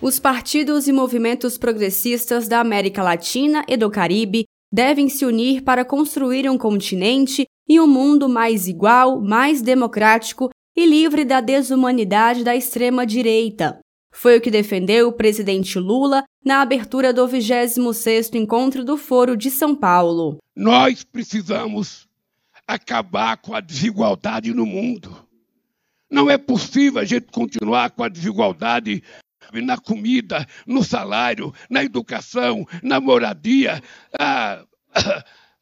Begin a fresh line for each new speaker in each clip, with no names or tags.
Os partidos e movimentos progressistas da América Latina e do Caribe devem se unir para construir um continente e um mundo mais igual, mais democrático e livre da desumanidade da extrema-direita. Foi o que defendeu o presidente Lula na abertura do 26º encontro do Foro de São Paulo.
Nós precisamos acabar com a desigualdade no mundo. Não é possível a gente continuar com a desigualdade na comida, no salário, na educação, na moradia, a,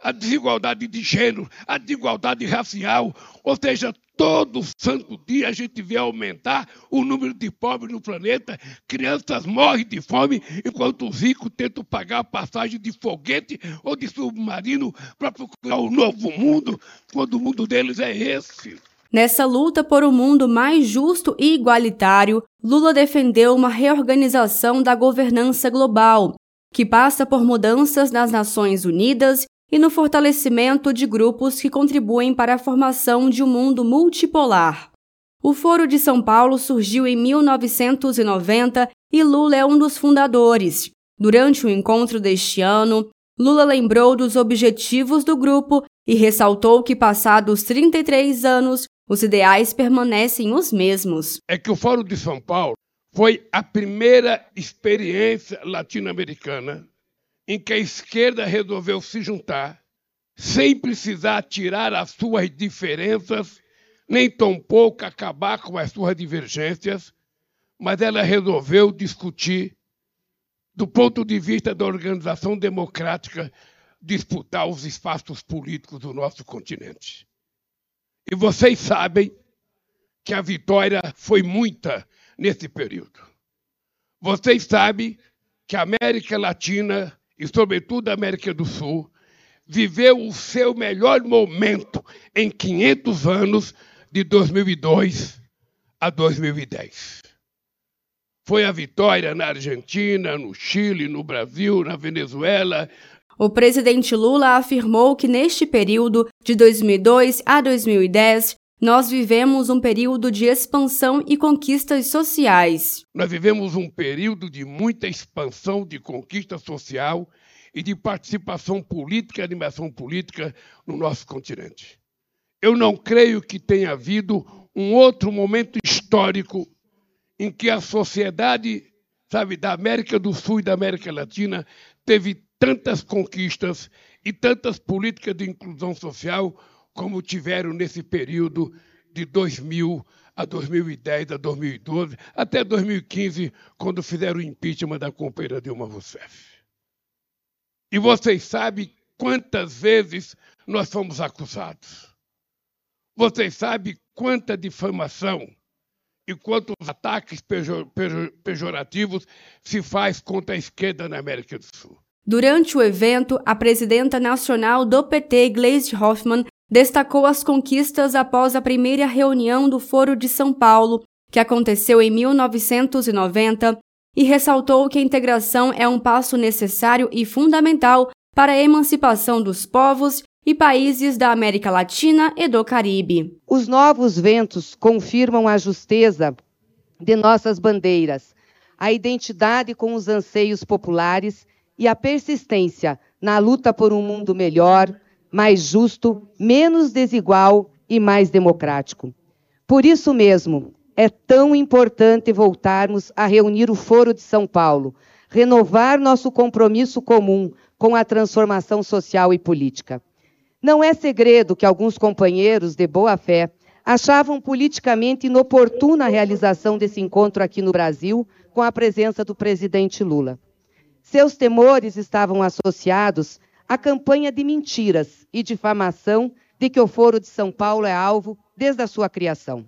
a desigualdade de gênero, a desigualdade racial. Ou seja, todo santo dia a gente vê aumentar o número de pobres no planeta, crianças morrem de fome, enquanto os ricos tentam pagar a passagem de foguete ou de submarino para procurar um novo mundo, quando o mundo deles é esse.
Nessa luta por um mundo mais justo e igualitário, Lula defendeu uma reorganização da governança global, que passa por mudanças nas Nações Unidas e no fortalecimento de grupos que contribuem para a formação de um mundo multipolar. O Foro de São Paulo surgiu em 1990 e Lula é um dos fundadores. Durante o encontro deste ano, Lula lembrou dos objetivos do grupo e ressaltou que, passados 33 anos, os ideais permanecem os mesmos.
É que o Fórum de São Paulo foi a primeira experiência latino-americana em que a esquerda resolveu se juntar sem precisar tirar as suas diferenças, nem tampouco acabar com as suas divergências, mas ela resolveu discutir, do ponto de vista da organização democrática, disputar os espaços políticos do nosso continente. E vocês sabem que a vitória foi muita nesse período. Vocês sabem que a América Latina e, sobretudo, a América do Sul viveu o seu melhor momento em 500 anos, de 2002 a 2010. Foi a vitória na Argentina, no Chile, no Brasil, na Venezuela,
o presidente Lula afirmou que neste período, de 2002 a 2010, nós vivemos um período de expansão e conquistas sociais.
Nós vivemos um período de muita expansão de conquista social e de participação política e animação política no nosso continente. Eu não creio que tenha havido um outro momento histórico em que a sociedade, sabe, da América do Sul e da América Latina teve tantas conquistas e tantas políticas de inclusão social como tiveram nesse período de 2000 a 2010, a 2012, até 2015, quando fizeram o impeachment da companheira Dilma Rousseff. E vocês sabem quantas vezes nós fomos acusados. Vocês sabem quanta difamação e quantos ataques pejorativos se faz contra a esquerda na América do Sul.
Durante o evento, a presidenta nacional do PT, Gleisi Hoffmann, destacou as conquistas após a primeira reunião do Foro de São Paulo, que aconteceu em 1990, e ressaltou que a integração é um passo necessário e fundamental para a emancipação dos povos e países da América Latina e do Caribe.
Os novos ventos confirmam a justeza de nossas bandeiras, a identidade com os anseios populares e a persistência na luta por um mundo melhor, mais justo, menos desigual e mais democrático. Por isso mesmo, é tão importante voltarmos a reunir o Foro de São Paulo, renovar nosso compromisso comum com a transformação social e política. Não é segredo que alguns companheiros de boa fé achavam politicamente inoportuna a realização desse encontro aqui no Brasil com a presença do presidente Lula. Seus temores estavam associados à campanha de mentiras e difamação de que o Foro de São Paulo é alvo desde a sua criação.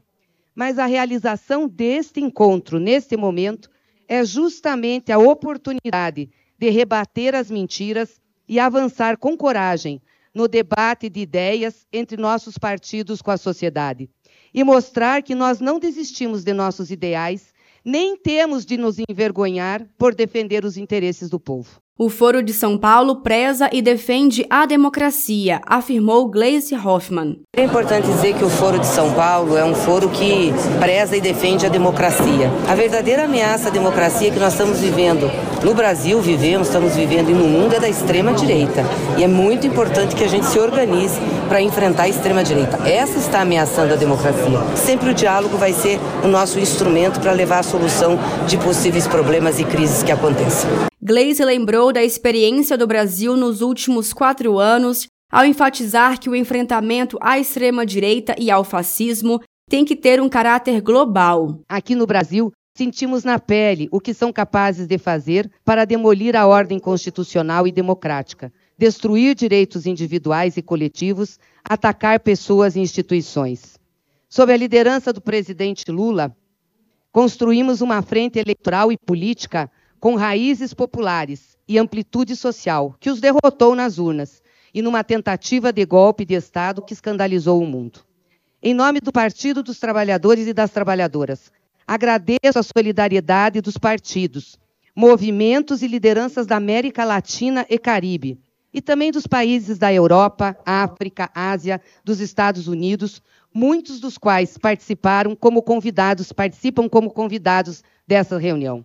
Mas a realização deste encontro, neste momento, é justamente a oportunidade de rebater as mentiras e avançar com coragem no debate de ideias entre nossos partidos com a sociedade e mostrar que nós não desistimos de nossos ideais nem temos de nos envergonhar por defender os interesses do povo.
O Foro de São Paulo preza e defende a democracia, afirmou Gleice Hoffmann.
É importante dizer que o Foro de São Paulo é um foro que preza e defende a democracia. A verdadeira ameaça à democracia que nós estamos vivendo no Brasil, vivemos, estamos vivendo e no mundo é da extrema direita. E é muito importante que a gente se organize para enfrentar a extrema direita. Essa está ameaçando a democracia. Sempre o diálogo vai ser o nosso instrumento para levar a solução de possíveis problemas e crises que aconteçam.
Gleisi lembrou da experiência do Brasil nos últimos quatro anos, ao enfatizar que o enfrentamento à extrema-direita e ao fascismo tem que ter um caráter global.
Aqui no Brasil, sentimos na pele o que são capazes de fazer para demolir a ordem constitucional e democrática, destruir direitos individuais e coletivos, atacar pessoas e instituições. Sob a liderança do presidente Lula, construímos uma frente eleitoral e política com raízes populares e amplitude social, que os derrotou nas urnas e numa tentativa de golpe de Estado que escandalizou o mundo. Em nome do Partido dos Trabalhadores e das Trabalhadoras, agradeço a solidariedade dos partidos, movimentos e lideranças da América Latina e Caribe, e também dos países da Europa, África, Ásia, dos Estados Unidos, muitos dos quais participaram como convidados, participam como convidados dessa reunião.